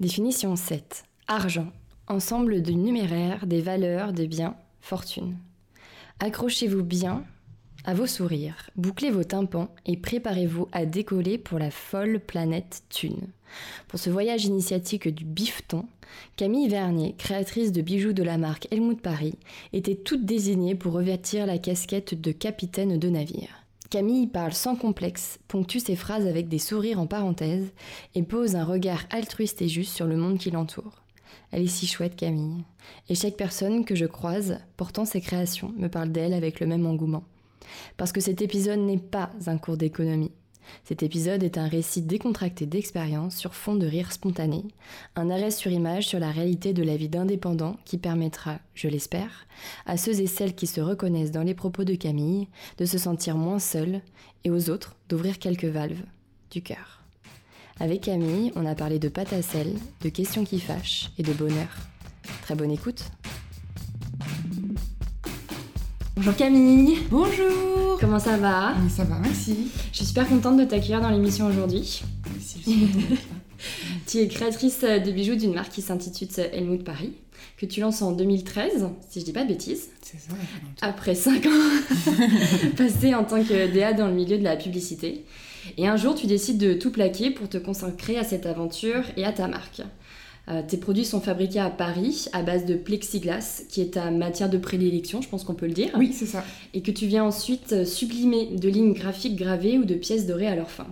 Définition 7. Argent. Ensemble de numéraires, des valeurs, des biens, fortune. Accrochez-vous bien à vos sourires, bouclez vos tympans et préparez-vous à décoller pour la folle planète Thune. Pour ce voyage initiatique du bifton, Camille Vernier, créatrice de bijoux de la marque Helmut Paris, était toute désignée pour revêtir la casquette de capitaine de navire. Camille parle sans complexe, ponctue ses phrases avec des sourires en parenthèse et pose un regard altruiste et juste sur le monde qui l'entoure. Elle est si chouette Camille. Et chaque personne que je croise portant ses créations me parle d'elle avec le même engouement. Parce que cet épisode n'est pas un cours d'économie, cet épisode est un récit décontracté d'expérience sur fond de rire spontané, un arrêt sur image sur la réalité de la vie d'indépendant qui permettra, je l'espère, à ceux et celles qui se reconnaissent dans les propos de Camille de se sentir moins seuls et aux autres d'ouvrir quelques valves du cœur. Avec Camille, on a parlé de pâte à sel, de questions qui fâchent et de bonheur. Très bonne écoute Bonjour Camille Bonjour Comment ça va? Ça va, merci. Je suis super contente de t'accueillir dans l'émission aujourd'hui. tu es créatrice de bijoux d'une marque qui s'intitule Helmut Paris, que tu lances en 2013, si je dis pas de bêtises. C'est ça, Après 5 ans passés en tant que DA dans le milieu de la publicité. Et un jour, tu décides de tout plaquer pour te consacrer à cette aventure et à ta marque. Euh, tes produits sont fabriqués à Paris à base de plexiglas, qui est ta matière de prédilection, je pense qu'on peut le dire. Oui, c'est ça. Et que tu viens ensuite euh, sublimer de lignes graphiques gravées ou de pièces dorées à leur fin.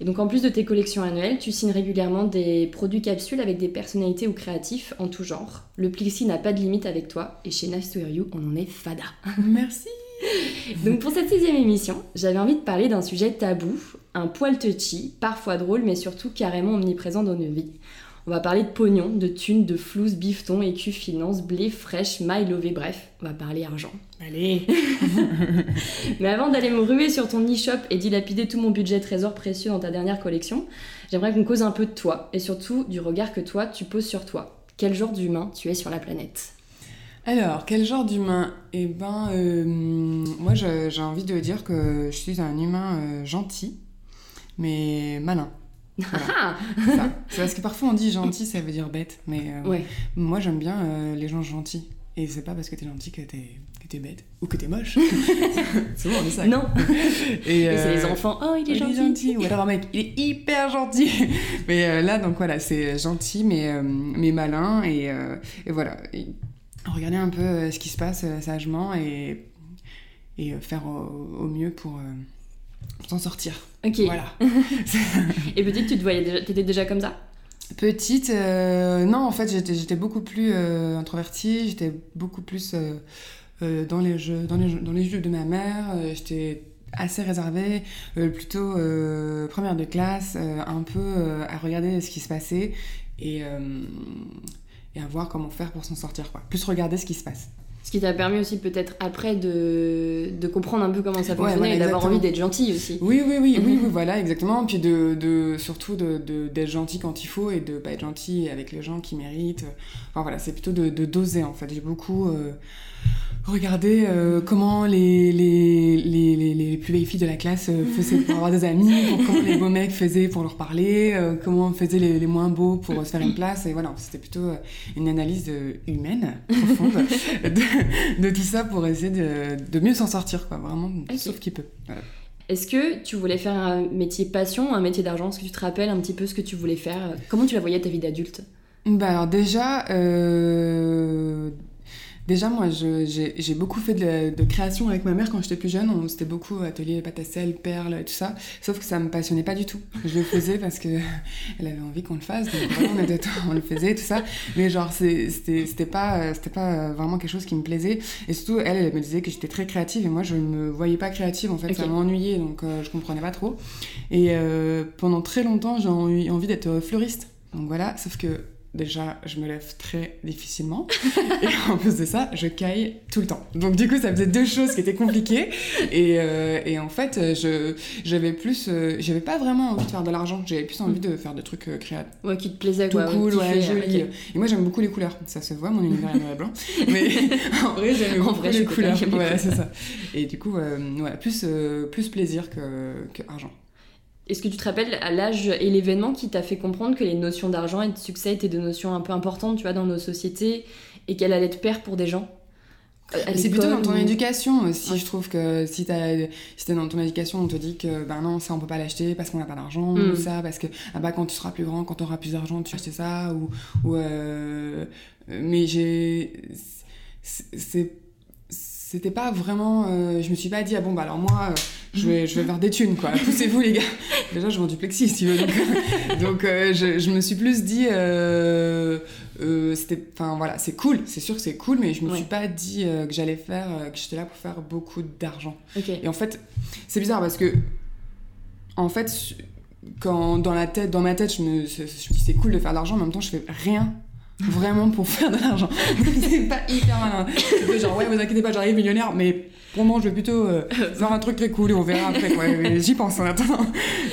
Et donc en plus de tes collections annuelles, tu signes régulièrement des produits capsules avec des personnalités ou créatifs en tout genre. Le plexi n'a pas de limite avec toi, et chez Nice to Hear You, on en est fada. Merci Donc pour cette sixième émission, j'avais envie de parler d'un sujet tabou, un poil touchy, parfois drôle, mais surtout carrément omniprésent dans nos vies. On va parler de pognon, de thunes, de flouze, bifton, écu, finance, blé, fraîche, maille, lové, bref, on va parler argent. Allez Mais avant d'aller me ruer sur ton e-shop et dilapider tout mon budget trésor précieux dans ta dernière collection, j'aimerais qu'on cause un peu de toi et surtout du regard que toi tu poses sur toi. Quel genre d'humain tu es sur la planète? Alors, quel genre d'humain? Eh ben, euh, moi j'ai envie de dire que je suis un humain euh, gentil, mais malin. Ah c'est parce que parfois on dit gentil, ça veut dire bête, mais euh, moi j'aime bien euh, les gens gentils. Et c'est pas parce que t'es gentil que t'es que bête ou que t'es moche. c'est bon, on ça. Non. Et, c'est les euh, enfants. Oh, il est gentil. gentil. Ou alors un mec, il est hyper gentil. mais là, donc voilà, c'est gentil mais mais malin et, et voilà. regarder un peu ce qui se passe sagement et et faire au, au mieux pour s'en sortir. Ok. Voilà. et petite, tu te voyais déjà, t'étais déjà comme ça? Petite, euh, non, en fait, j'étais beaucoup plus euh, introvertie, j'étais beaucoup plus euh, dans, les jeux, dans, les, dans les jeux de ma mère, j'étais assez réservée, plutôt première de classe, un peu à regarder ce qui se passait et, et à voir comment faire pour s'en sortir, quoi. Plus regarder ce qui se passe. Ce qui t'a permis aussi peut-être après de, de, comprendre un peu comment ça fonctionnait et d'avoir envie d'être gentil aussi. Oui, oui, oui, oui, oui, voilà, exactement. Puis de, de surtout d'être de, gentil quand il faut et de pas être gentil avec les gens qui méritent. Enfin voilà, c'est plutôt de, doser en fait. J'ai beaucoup... Euh, regardez euh, comment les, les, les, les, plus vieilles filles de la classe euh, faisaient pour avoir des amis, comment les beaux mecs faisaient pour leur parler, euh, comment faisaient les, moins beaux pour se faire une place. Et voilà, c'était plutôt une analyse humaine, profonde, de, tout ça pour essayer de, de mieux s'en sortir, quoi, vraiment, sauf qui peut. Est-ce que tu voulais faire un métier passion, un métier d'argent? Est-ce que tu te rappelles un petit peu ce que tu voulais faire? Comment tu la voyais ta vie d'adulte? Bah alors déjà, euh, Déjà, moi, j'ai beaucoup fait de, création avec ma mère quand j'étais plus jeune. C'était beaucoup atelier pâte à sel, perles et tout ça. Sauf que ça me passionnait pas du tout. Je le faisais parce que elle avait envie qu'on le fasse. Donc on, était, on le faisait, tout ça. Mais genre, c'était pas, pas vraiment quelque chose qui me plaisait. Et surtout, elle, elle me disait que j'étais très créative et moi, je me voyais pas créative. En fait, ça m'ennuyait, donc euh, je comprenais pas trop. Et euh, pendant très longtemps, j'ai eu envie d'être fleuriste. Donc voilà, sauf que déjà, je me lève très difficilement. et en plus de ça, je caille tout le temps. Donc, du coup, ça faisait deux choses qui étaient compliquées. Et, euh, et en fait, je, j'avais plus. euh, j'avais pas vraiment envie de faire de l'argent. J'avais plus envie de faire des trucs euh, créatifs. Ouais, qui te plaisait, Tout quoi. cool, ouais, joli. Et moi, j'aime beaucoup les couleurs. Ça se voit, mon univers est noir et blanc. Mais en vrai, j'aime beaucoup vrai, les couleurs. Voilà, couleurs. c'est ça. Et du coup, euh, voilà, plus, euh, plus plaisir que, que argent. Est-ce que tu te rappelles à l'âge et l'événement qui t'a fait comprendre que les notions d'argent et de succès étaient des notions un peu importantes, tu vois, dans nos sociétés et qu'elles allaient te pair pour des gens Euh, C'est plutôt dans ton ou- éducation aussi. Ouais. Je trouve que si t'as si t'es dans ton éducation, on te dit que ben non, ça on peut pas l'acheter parce qu'on n'a pas d'argent, Mm. ou ça parce que ah bah, quand tu seras plus grand, quand tu auras plus d'argent, tu vas acheter ça, ou. ou euh, Mais j'ai. c'est- C'était pas vraiment. euh, je me suis pas dit, ah bon, bah alors moi, euh, je, vais, je vais faire des thunes, quoi. Poussez-vous, les gars. Déjà, je vends du plexi, si tu veux. Donc, donc, euh, je, je me suis plus dit. c'était enfin voilà c'est cool c'est sûr que c'est cool mais je me Ouais. suis pas dit que j'allais faire que j'étais là pour faire beaucoup d'argent et en fait c'est bizarre parce que en fait quand dans la tête dans ma tête je me, je me dis c'est cool de faire de l'argent mais en même temps je fais rien vraiment pour faire de l'argent c'est pas hyper malin genre ouais vous inquiétez pas j'arrive millionnaire mais pour moi je vais plutôt euh, faire un truc très cool et on verra après quoi Mais j'y pense en attendant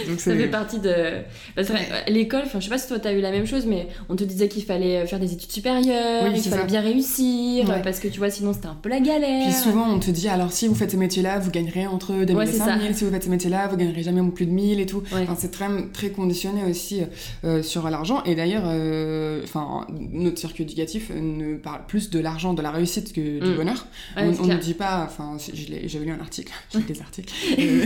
donc Ça fait partie de. Ouais. euh, l'école, je sais pas si toi t'as eu la même chose, mais on te disait qu'il fallait faire des études supérieures, Oui, qu'il fallait ça. bien réussir, Ouais. parce que tu vois, sinon c'était un peu la galère. Puis souvent, on te dit, alors si vous faites ces métiers-là, vous gagnerez entre 2000 Ouais, et c'est 5000. Si vous faites ces métiers-là, vous gagnerez jamais plus de 1000 et tout. Ouais. Enfin, c'est très, très conditionné aussi euh, sur l'argent. Et d'ailleurs, euh, notre circuit éducatif ne parle plus de l'argent, de la réussite que du Mm. bonheur. Ouais, on ne dit pas, enfin, j'avais lu un article, j'ai lu des articles. Euh,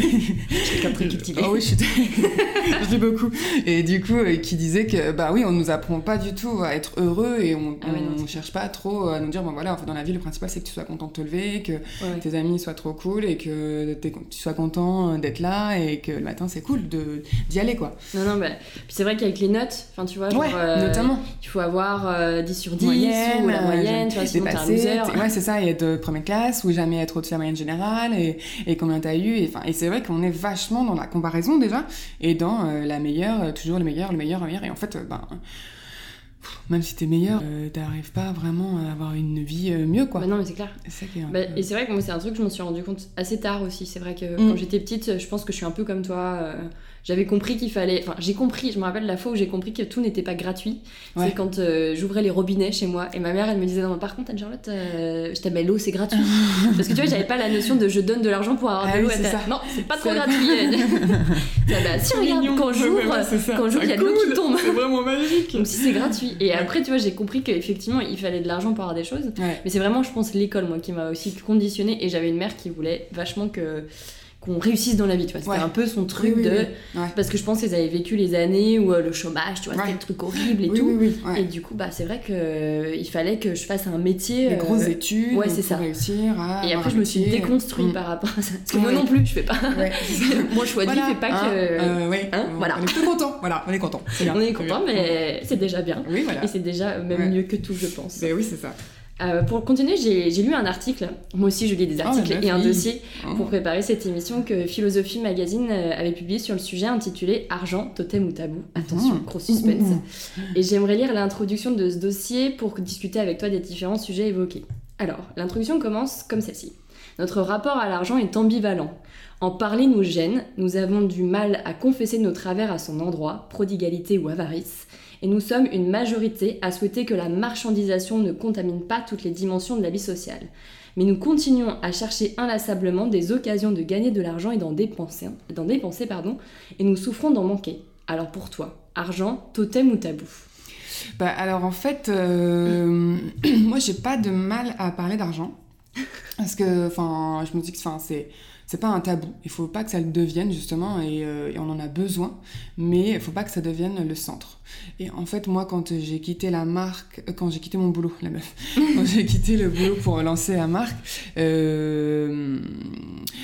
de très. Oh oui, je lis beaucoup. Et du coup, euh, qui disait que, bah oui, on nous apprend pas du tout à être heureux et on, Ah ouais, c'est cherche pas trop à nous dire, bon voilà, en fait, dans la vie, le principal, c'est que tu sois content de te lever, que Ouais. tes amis soient trop cool et que tu sois content d'être là et que le matin, c'est cool d'y aller, quoi. Non, non, bah. Puis c'est vrai qu'avec les notes, enfin, tu vois, genre, euh, notamment. il faut avoir euh, 10 sur 10 Moyenne, ou la euh, moyenne, tu vois, sinon t'es un loser. Ouais, c'est ça, et être de première classe ou jamais être au-dessus de la moyenne générale et, et combien t'as eu. Et, et c'est vrai qu'on est vachement dans la comparaison déjà et dans euh, la meilleure, euh, toujours le meilleur, le meilleur, le meilleur. Et en fait, euh, ben, même si t'es meilleur, euh, t'arrives pas vraiment à avoir une vie euh, mieux, quoi. Bah non, mais c'est clair. C'est ça qui est un Bah, peu- et c'est vrai que moi, c'est un truc que je me suis rendu compte assez tard aussi. C'est vrai que Mm. quand j'étais petite, je pense que je suis un peu comme toi. euh, J'avais compris qu'il fallait. Enfin, j'ai compris, je me rappelle la fois où j'ai compris que tout n'était pas gratuit. Ouais. C'est quand euh, j'ouvrais les robinets chez moi et ma mère, elle me disait Non, par contre, Anne-Charlotte, euh, je t'appelle l'eau, c'est gratuit. Parce que tu vois, j'avais pas la notion de je donne de l'argent pour avoir Ah de l'eau. était, ça. Non, c'est pas trop gratuit. Bah, si, regarde, Mignon. quand j'ouvre, quand j'ouvre, il y a de l'eau qui tombe. C'est vraiment magique. Donc si c'est gratuit. Et après, tu vois, j'ai compris qu'effectivement, il fallait de l'argent pour avoir des choses. Mais c'est vraiment, je pense, l'école, moi, qui m'a aussi conditionnée. Et j'avais une mère qui voulait vachement que qu'on réussisse dans la vie, tu vois. C'était Ouais. un peu son truc Oui, oui, de... oui. Ouais. Parce que je pense qu'ils avaient vécu les années où euh, le chômage, tu vois, Ouais. c'était le truc horrible et tout. Et du coup, bah, c'est vrai que euh, fallait que je fasse un métier... Des euh, grosses études ouais, c'est ça. réussir à Et après, un je me suis déconstruite Mm. par rapport à ça. Parce que moi non plus, je fais pas... Choix de vie Voilà, fait pas hein, que... euh, hein, voilà. on est content. Voilà, on est content. On est content, mais c'est déjà bien. Oui, voilà. Et c'est déjà même mieux que tout, je pense. Mais oui, c'est ça. Euh, pour continuer, j'ai lu un article, moi aussi je lis des Oh, articles et un dossier Oh. pour préparer cette émission que Philosophie Magazine euh, avait publié sur le sujet intitulé Argent, totem ou tabou. Attention, Mhm. gros suspense. Et j'aimerais lire l'introduction de ce dossier pour discuter avec toi des différents sujets évoqués. Alors, l'introduction commence comme celle-ci. Notre rapport à l'argent est ambivalent. En parler nous gêne, nous avons du mal à confesser nos travers à son endroit, prodigalité ou avarice, et nous sommes une majorité à souhaiter que la marchandisation ne contamine pas toutes les dimensions de la vie sociale. Mais nous continuons à chercher inlassablement des occasions de gagner de l'argent et d'en dépenser, d'en dépenser pardon, et nous souffrons d'en manquer. Alors pour toi, argent, totem ou tabou? Bah, alors en fait, euh, moi j'ai pas de mal à parler d'argent. Parce que, enfin, je me dis que enfin, c'est. C'est pas un tabou, il faut pas que ça le devienne justement et, euh, et on en a besoin, mais il faut pas que ça devienne le centre. Et en fait, moi, quand j'ai quitté la marque, euh, quand j'ai quitté mon boulot, la meuf, quand j'ai quitté le boulot pour lancer la marque, euh,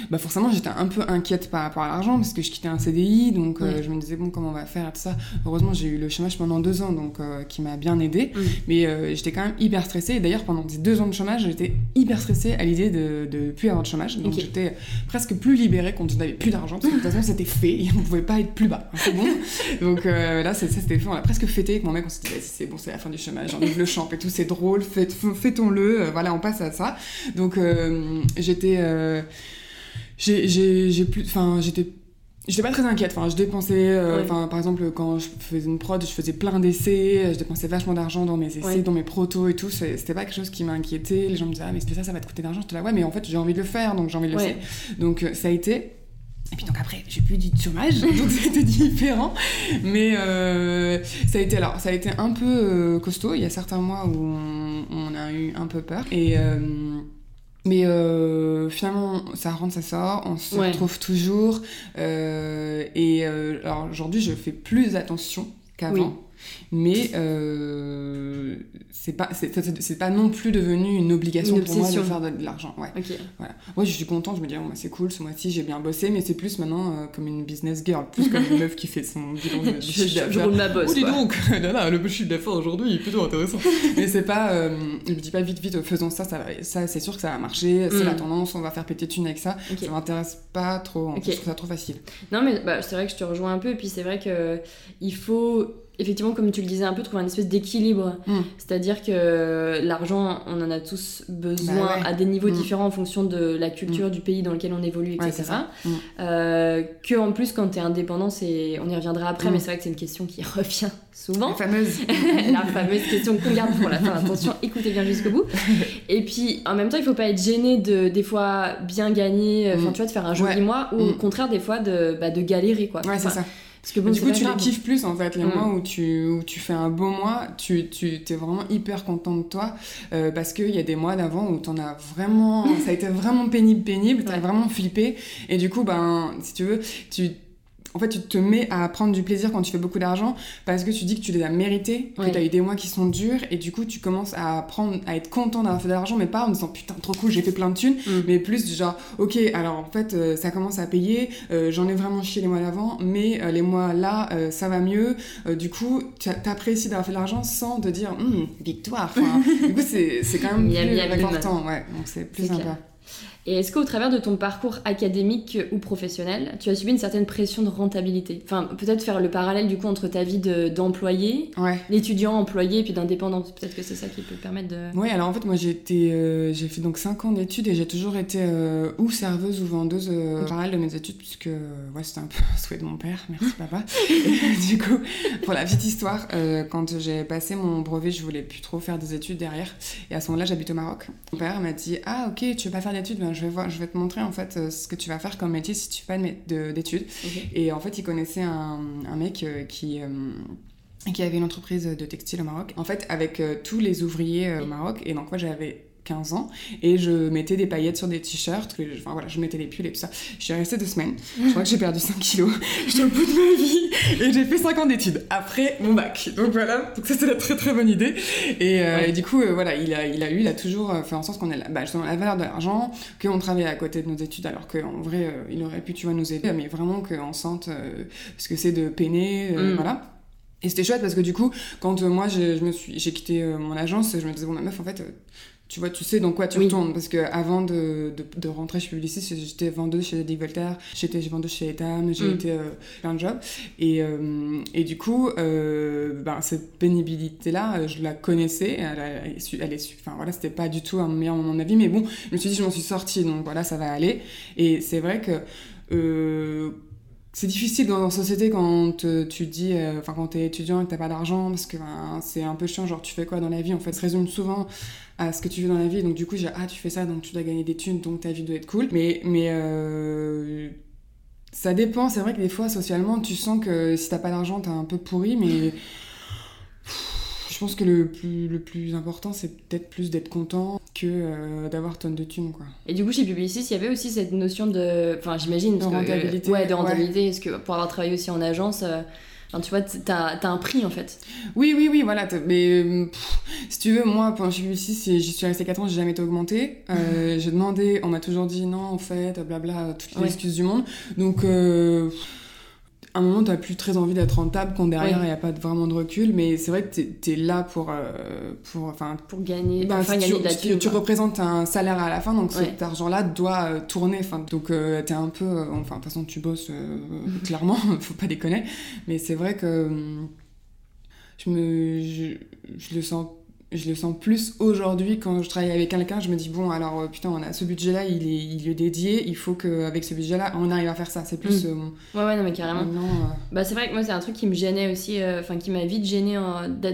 bah forcément j'étais un peu inquiète par rapport à l'argent parce que je quittais un CDI, donc euh, je me disais bon comment on va faire et tout ça. Heureusement j'ai eu le chômage pendant deux ans, donc euh, qui m'a bien aidé. Mm. Mais j'étais quand même hyper stressée. Et d'ailleurs, pendant ces deux ans de chômage, j'étais hyper stressée à l'idée de, de plus avoir de chômage. Donc j'étais presque plus libérée quand je n'avais plus d'argent. Parce que de toute façon, c'était fait et on pouvait pas être plus bas. hein, C'est bon. Donc là, ça, c'était fait. On l'a presque fêté avec mon mec, on s'est dit, vas-y, c'est bon, c'est la fin du chômage, j'enlève le champ et tout, c'est drôle, fêtons-le, euh, voilà, on passe à ça. Donc, euh, j'étais. euh, j'ai- plus. Enfin, j'étais. J'étais pas très inquiète, enfin, je dépensais, euh, Ouais. par exemple, quand je faisais une prod, je faisais plein d'essais, je dépensais vachement d'argent dans mes essais, Ouais. dans mes protos et tout, c'était pas quelque chose qui m'inquiétait. Les gens me disaient, ah, mais c'est ça, ça va te coûter d'argent. J'étais là, ouais, mais en fait, j'ai envie de le faire, donc j'ai envie de le Ouais. faire. Donc, ça a été. Et puis donc après, j'ai plus dit de chômage, donc c'était différent. Mais euh, ça a été alors, ça a été un peu euh, costaud. Il y a certains mois où on, on a eu un peu peur. Et euh, mais euh, finalement, ça rentre, ça sort. On se Ouais. retrouve toujours. Et alors aujourd'hui, je fais plus attention qu'avant. Oui. Mais euh, c'est pas, pas non plus devenu une obligation Une pour moi de faire de, de l'argent. Ouais. Voilà. Moi, je suis contente, je me dis, bah, c'est cool, ce mois-ci, j'ai bien bossé, mais c'est plus maintenant euh, comme une business girl, plus comme une meuf qui fait son bilan de, chiffre je, je d'affaires. roule ma bosse. Oh, dis donc, là, là, le chiffre d'affaires aujourd'hui est plutôt intéressant. mais c'est pas, euh, je me dis pas vite, vite, faisons ça, ça, ça c'est sûr que ça va marcher, c'est Mm. la tendance, on va faire péter de thunes avec ça. Ok. Ça m'intéresse pas trop, en Ok. plus, je trouve ça trop facile. Non, mais bah, c'est vrai que je te rejoins un peu. Et puis c'est vrai que il faut, effectivement, comme tu le disais un peu, trouver une espèce d'équilibre. Mm. C'est-à-dire que l'argent, on en a tous besoin Bah ouais. à des niveaux Mm. différents en fonction de la culture, du pays dans lequel on évolue, Ouais, etc. ça. Mm. Euh, que en plus, quand t'es indépendant, c'est... on y reviendra après, mais c'est vrai que c'est une question qui revient souvent. La fameuse. la fameuse question qu'on garde pour la fin. Attention, écoutez bien jusqu'au bout. Et puis, en même temps, il faut pas être gêné de, des fois, bien gagner, enfin, Mm. tu vois, de faire un joli Ouais. mois, ou au contraire, des fois, de, bah, de galérer, quoi. Ouais, c'est Enfin, ça. Parce que bon, du coup, tu les grave. kiffes plus en fait, les Mm. mois où tu, où tu fais un beau mois, tu, tu es vraiment hyper content de toi euh, parce qu'il y a des mois d'avant où t'en as vraiment. ça a été vraiment pénible, pénible, t'as Ouais. vraiment flippé et du coup, ben, si tu veux, tu. En fait, tu te mets à prendre du plaisir quand tu fais beaucoup d'argent parce que tu dis que tu les as mérités, que Ouais. tu as eu des mois qui sont durs et du coup, tu commences à prendre, à être content d'avoir fait de l'argent, mais pas en disant putain, trop cool, j'ai fait plein de thunes, Mm. mais plus du genre, ok, alors en fait, euh, ça commence à payer, euh, j'en ai vraiment chié les mois d'avant, mais euh, les mois là, ça va mieux. Du coup, tu t'apprécies d'avoir fait de l'argent sans te dire, Hum, victoire. Enfin, du coup, c'est quand même plus miam, réconfortant, ouais, donc c'est plus sympa. clair. Et est-ce qu'au travers de ton parcours académique ou professionnel, tu as subi une certaine pression de rentabilité? Enfin, peut-être faire le parallèle du coup entre ta vie de- d'employé, Ouais. d'étudiant employé, et puis d'indépendant. Peut-être que c'est ça qui peut permettre de. Ouais, alors en fait, moi j'ai été, euh, j'ai fait donc 5 ans d'études et j'ai toujours été euh, ou serveuse ou vendeuse euh, en parallèle de mes études, puisque euh, ouais, c'était un peu un souhait de mon père, merci papa. Et, du coup, pour la petite histoire, quand j'ai passé mon brevet, je voulais plus trop faire des études derrière. Et à ce moment-là, j'habite au Maroc. Mon père m'a dit Ah, ok, tu veux pas faire d'études ben, je, vais voir, je vais te montrer en fait euh, ce que tu vas faire comme métier si tu fais pas d'études. Et en fait, il connaissait un, un mec euh, qui, euh, qui avait une entreprise de textile au Maroc. En fait, avec euh, tous les ouvriers euh, au Maroc. Et donc, moi, j'avais 15 ans et je mettais des paillettes sur des t-shirts. Enfin, voilà, je mettais les pulls et tout ça. Je suis restée deux semaines. Je crois que j'ai perdu 5 kilos. J'étais au bout de ma vie et j'ai fait 5 ans d'études après mon bac. Donc voilà, donc ça, c'est la très très bonne idée. Et, euh, Ouais. et du coup, euh, voilà, il a, il a eu, il a toujours euh, fait en sorte qu'on ait la, bah, la valeur de l'argent, qu'on travaille à côté de nos études, alors qu'en vrai, euh, il aurait pu, tu vois, nous aider, mais vraiment qu'on sente ce que c'est de peiner, Mm. voilà. Et c'était chouette parce que du coup, quand moi je, je me suis, j'ai quitté mon agence, je me disais, bon, ma meuf, en fait, tu vois, tu sais dans quoi tu Oui. retournes. Parce que avant de, de, de rentrer chez Publicis, j'étais vendeuse chez Dick Voltaire, j'étais vendeuse chez Etam, j'ai Mm. été euh, plein de jobs. Et, euh, et du coup, euh, ben, cette pénibilité-là, euh, je la connaissais. Elle, elle, est su- elle est enfin voilà, c'était pas du tout un meilleur moment de ma vie, mais bon, je me suis dit, je m'en suis sortie, donc voilà, ça va aller. Et c'est vrai que. C'est difficile dans la société quand euh, tu dis, euh, enfin quand t'es étudiant et que t'as pas d'argent, parce que ben, c'est un peu chiant, genre tu fais quoi dans la vie En fait, ça se résume souvent à ce que tu fais dans la vie. Donc du coup, j'ai ah tu fais ça, donc tu dois gagner des thunes, donc ta vie doit être cool. Mais mais euh, ça dépend. C'est vrai que des fois socialement, tu sens que si t'as pas d'argent, t'es un peu pourri, mais je pense que le plus, le plus important, c'est peut-être plus d'être content que euh, d'avoir tonnes de thunes, quoi. Et du coup, chez Publicis, il y avait aussi cette notion de. Enfin, j'imagine. De parce que, euh, rentabilité, ouais, de ouais. rentabilité. Parce que pour avoir travaillé aussi en agence, euh, enfin, tu vois, t'as as un prix en fait. Oui, oui, oui, voilà. Mais euh, pff, si tu veux, moi, pendant chez Publicis, j'y suis restée 4 ans, j'ai jamais été augmentée. J'ai demandé, on m'a toujours dit non, en fait, blabla, toutes les Ouais. excuses du monde. Donc, à un moment, t'as plus très envie d'être rentable quand derrière, il Ouais. n'y a pas vraiment de recul. Mais c'est vrai que t'es es là pour. euh, pour enfin, Pour gagner. enfin, tu, de la tu- tu représentes un salaire à la fin, donc Ouais. cet argent-là doit euh, tourner. Enfin, donc euh, un peu, euh, enfin de toute façon tu bosses euh, clairement, faut pas déconner. Mais c'est vrai que hum, je me je, je le sens je le sens plus aujourd'hui quand je travaille avec quelqu'un, je me dis bon alors euh, putain on a ce budget là, il est, il est dédié, il faut qu'avec ce budget là on arrive à faire ça. C'est plus. euh, Ouais, ouais, non, mais carrément. maintenant, euh, Bah, c'est vrai que moi, c'est un truc qui me gênait aussi, euh, enfin, qui m'a vite gêné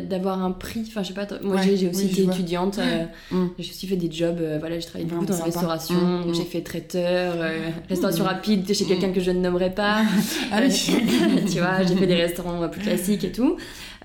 d'avoir un prix. Enfin, je sais pas, moi, Ouais, j'ai aussi oui, été étudiante, Mm. j'ai aussi fait des jobs, voilà, j'ai travaillé beaucoup dans la restauration, Mm, mm. j'ai fait traiteur, restauration rapide chez quelqu'un que je ne nommerai pas. Ah tu vois, j'ai fait des restaurants plus classiques et tout.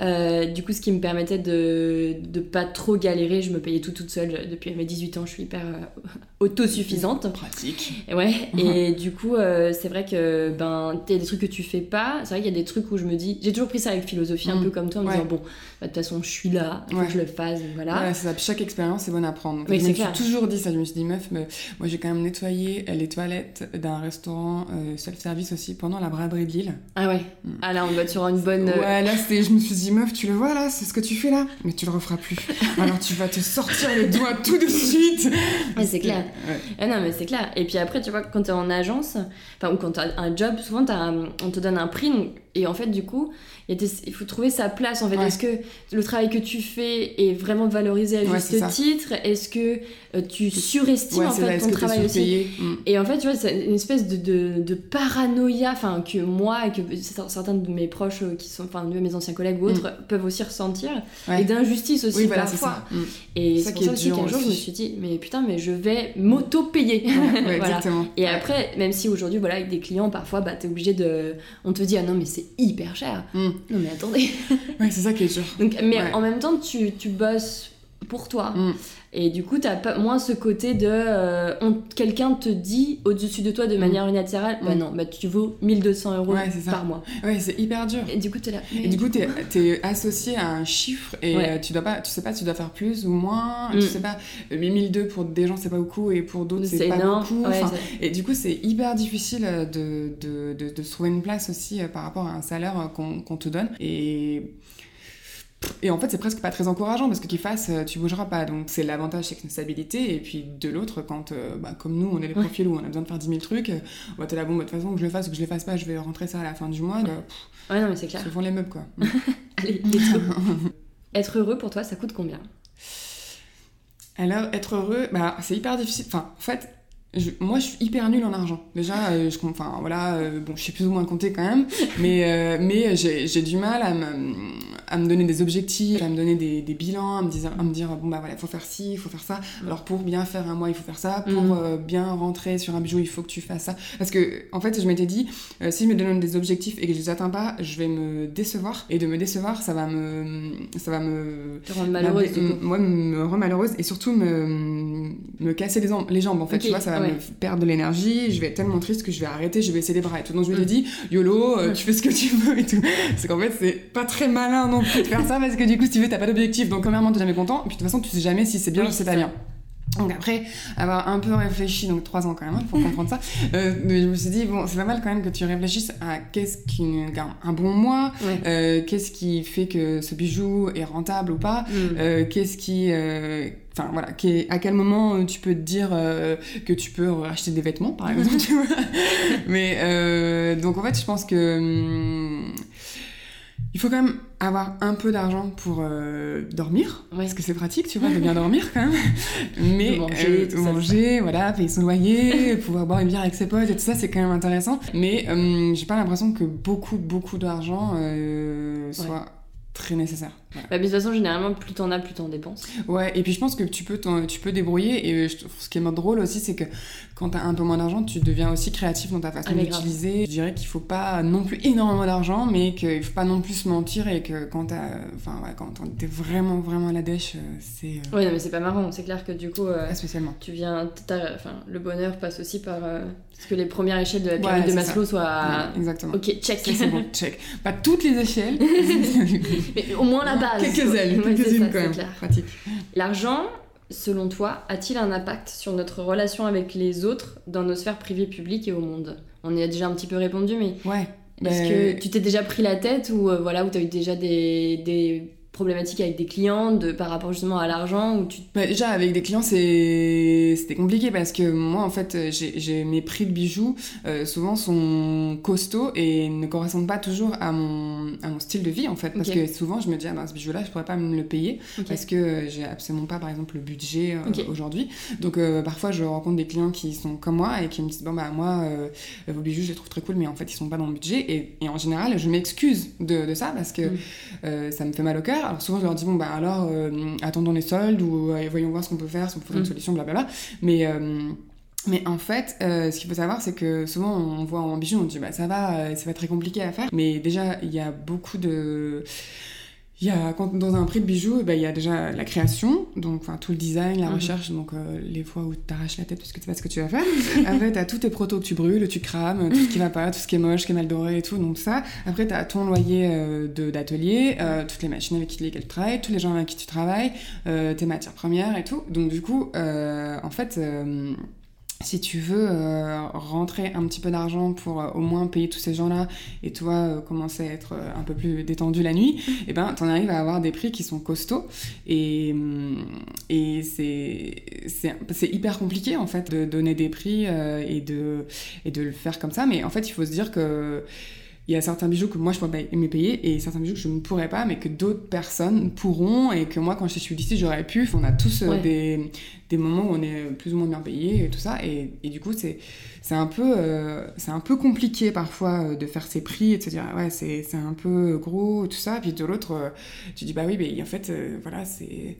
Euh, du coup, ce qui me permettait de, de pas trop galérer, je me payais tout toute seule. Depuis mes 18 ans, je suis hyper euh, autosuffisante. pratique. Et Ouais, et du coup, euh, c'est vrai que ben, il y a des trucs que tu fais pas. C'est vrai qu'il y a des trucs où je me dis, j'ai toujours pris ça avec philosophie, un Mm. peu comme toi, en me disant, bon, bah, de toute façon, je suis là, il faut Ouais. que je le fasse, voilà. Ouais, c'est ça. Puis chaque expérience est bonne à prendre. Oui, je c'est me suis toujours dit ça. Je me suis dit, meuf, mais moi j'ai quand même nettoyé les toilettes d'un restaurant self-service aussi pendant la braderie de Lille. Ah ouais, Mm. ah là, on être sur une bonne. Ouais, là, je me suis dit, meuf, tu le vois là, c'est ce que tu fais là, mais tu le referas plus. Alors tu vas te sortir les doigts tout de suite. Ouais, c'est clair. Ouais. Ah non, mais c'est clair. Et puis après, tu vois, quand t'es en agence, enfin, ou quand t'as un job, souvent, un- on te donne un prix. donc- et en fait, du coup, y a des- il faut trouver sa place. En fait, Ouais. est-ce que le travail que tu fais est vraiment valorisé à Ouais, juste titre? Est-ce que euh, tu surestimes Ouais, en fait là, ton travail aussi? Mm. Et en fait, tu vois, c'est une espèce de, de, de paranoïa, enfin, que moi et que certains de mes proches euh, qui sont, enfin, mes anciens collègues ou autres, peuvent aussi ressentir. Mm. Et d'injustice aussi Oui, voilà, c'est parfois. Mm. Et c'est pour ça aussi qu'un jour, je me suis dit, mais putain, mais je vais m'auto-payer. Ouais, ouais, Voilà. exactement. Et après, même si aujourd'hui, voilà, avec des clients, parfois, bah, t'es obligé de. On te dit, ah non, mais c'est hyper cher. Mm. Non, mais attendez. Ouais, c'est ça qui est dur. Donc, mais Ouais. en même temps, tu, tu bosses pour toi. Mm. Et du coup, t'as pas moins ce côté de. euh, on- Quelqu'un te dit au-dessus de toi de manière unilatérale, bah Mm. non, bah tu vaux 1200 euros Ouais, c'est ça. par mois. Ouais, c'est hyper dur. Et du coup, t'es là. Et du coup, t'es es associé à un chiffre et Ouais. euh, tu dois pas, tu sais pas, tu dois faire plus ou moins. Mm. Tu sais pas, euh, 1002 pour des gens c'est pas beaucoup et pour d'autres c'est pas énorme. beaucoup. Ouais, Enfin, c'est- et du coup, c'est hyper difficile euh, de, de, de, de se trouver une place aussi par rapport à un salaire qu'on qu'on te donne. Et. Et en fait, c'est presque pas très encourageant parce que qu'ils fassent, euh, tu bougeras pas. Donc, c'est l'avantage, c'est que une stabilité. Et puis, de l'autre, quand, euh, bah, comme nous, on est des Ouais. profils où on a besoin de faire 10 000 trucs, euh, bah, t'es là, bon, bah, de toute façon, que je le fasse ou que je le fasse pas, je vais rentrer ça à la fin du mois. bah, pff, Ouais, non, mais c'est clair. font les meubles, quoi. Allez, let's go. Être heureux pour toi, ça coûte combien? Alors, être heureux, bah, c'est hyper difficile. Enfin, en fait, je- moi, je suis hyper nulle en argent. Déjà, euh, je, enfin, voilà, euh, bon, je sais plus ou moins compter quand même, mais, euh, mais j'ai du mal à me, à me donner des objectifs, à me donner des, des bilans, à me, dire, à me dire, bon, bah voilà, faut faire ci, il faut faire ça. Alors, pour bien faire un mois, il faut faire ça. Pour euh, bien rentrer sur un bijou, il faut que tu fasses ça. Parce que, en fait, je m'étais dit, si je me donne des objectifs et que je les atteins pas, je vais me décevoir. Et de me décevoir, ça va me, ça va me, Te rendre malheureuse, moi, me rend malheureuse et surtout me, me casser les, jambes- les jambes. En fait, tu vois, ça va ouais. me perdre de l'énergie. Je vais être tellement triste que je vais arrêter, je vais baisser les bras et tout. Donc, je me suis dit, YOLO, euh, Mm. tu fais ce que tu veux et tout. C'est qu'en fait, c'est pas très malin non plus de faire ça parce que du coup, si tu veux, t'as pas d'objectif. Donc, premièrement, t'es jamais content. Et puis, de toute façon, tu sais jamais si c'est bien Oui, ou si c'est pas bien. Donc après avoir un peu réfléchi, donc trois ans quand même hein, pour comprendre ça, euh, je me suis dit bon c'est pas mal quand même que tu réfléchisses à qu'est-ce qui un, un bon mois, euh, qu'est-ce qui fait que ce bijou est rentable ou pas, Mm. euh, qu'est-ce qui enfin voilà est- à quel moment tu peux te dire que tu peux acheter des vêtements par exemple tu vois mais donc en fait je pense que hum, il faut quand même avoir un peu d'argent pour euh, dormir Ouais. parce que c'est pratique tu vois de bien dormir quand même. Mais manger, euh, ça, manger voilà payer son loyer pouvoir boire une bière avec ses potes et tout ça c'est quand même intéressant. Mais hum, j'ai pas l'impression que beaucoup beaucoup d'argent euh, soit très nécessaire Bah, mais de toute façon, généralement, plus t'en as, plus t'en dépenses. Ouais, et puis je pense que tu peux, tu peux débrouiller. Et je trouve- ce qui est drôle aussi, c'est que quand t'as un peu moins d'argent, tu deviens aussi créatif dans ta façon Ah, d'utiliser. Je dirais qu'il faut pas non plus énormément d'argent, mais qu'il faut pas non plus se mentir et que quand t'as, enfin ouais, quand t'es vraiment vraiment à la dèche, euh, c'est euh, Ouais, non, mais c'est pas marrant. C'est clair que du coup, euh, pas spécialement. tu viens. Enfin, le bonheur passe aussi par. euh, ce que les premières échelles de la pyramide Ouais, de Maslow soient. Exactement. Ok, check. C'est bon, check. Pas toutes les échelles. mais au moins la base. Quelques-unes, Ouais, ça, quand même. clair. Pratique. L'argent, selon toi, a-t-il un impact sur notre relation avec les autres dans nos sphères privées, publiques et au monde? On y a déjà un petit peu répondu, mais Ouais. est-ce Ben, que tu t'es déjà pris la tête ou euh, voilà, ou t'as eu déjà des, des problématiques avec des clients de, par rapport justement à l'argent tu... Bah, déjà avec des clients c'était compliqué parce que moi en fait j'ai mes prix de bijoux euh, souvent sont costauds et ne correspondent pas toujours à mon, à mon style de vie en fait. Parce que souvent je me dis ah ben, ce bijou là je pourrais pas me le payer parce que j'ai absolument pas par exemple le budget euh, aujourd'hui. Donc euh, parfois je rencontre des clients qui sont comme moi et qui me disent bon bah moi vos bijoux je les trouve très cool mais en fait ils sont pas dans le budget. Et, et en général je m'excuse de, de, ça parce que mm. ça me fait mal au cœur alors souvent je leur dis bon bah alors euh, attendons les soldes ou euh, voyons voir ce qu'on peut faire, si on peut trouver une mm. solution, blablabla. Mais euh, mais en fait, ce qu'il faut savoir, c'est que souvent on voit en bijoux, on dit bah ça va, c'est pas très compliqué à faire. Mais déjà, il y a beaucoup de il y a, quand, dans un prix de bijoux, bah, il y a déjà la création, donc tout le design, la mhm. recherche, donc euh, les fois où tu arraches la tête parce que tu sais pas ce que tu vas faire. Après, tu as tous tes protos que tu brûles, tu crames, tout ce qui va pas, tout ce qui est moche, qui est mal doré et tout, donc ça. Après, tu as ton loyer euh, d'atelier, euh, toutes les machines avec lesquelles tu travailles, tous les gens avec qui tu travailles, tes matières premières et tout. Donc du coup, en fait si tu veux euh, rentrer un petit peu d'argent pour euh, au moins payer tous ces gens-là et toi euh, commencer à être un peu plus détendu la nuit, et eh ben t'en arrives à avoir des prix qui sont costauds. Et, et c'est hyper compliqué en fait de donner des prix et, de, et de le faire comme ça, mais en fait il faut se dire que il y a certains bijoux que moi je pourrais me payer et certains bijoux que je ne pourrais pas mais que d'autres personnes pourront et que moi quand je suis lycée j'aurais pu. On a tous euh, des, des, moments où on est plus ou moins bien payé et tout ça. Et, et du coup c'est un peu euh, un peu compliqué parfois euh, de faire ses prix et de se dire ouais c'est un peu gros tout ça. Puis de l'autre tu dis bah oui mais en fait voilà c'est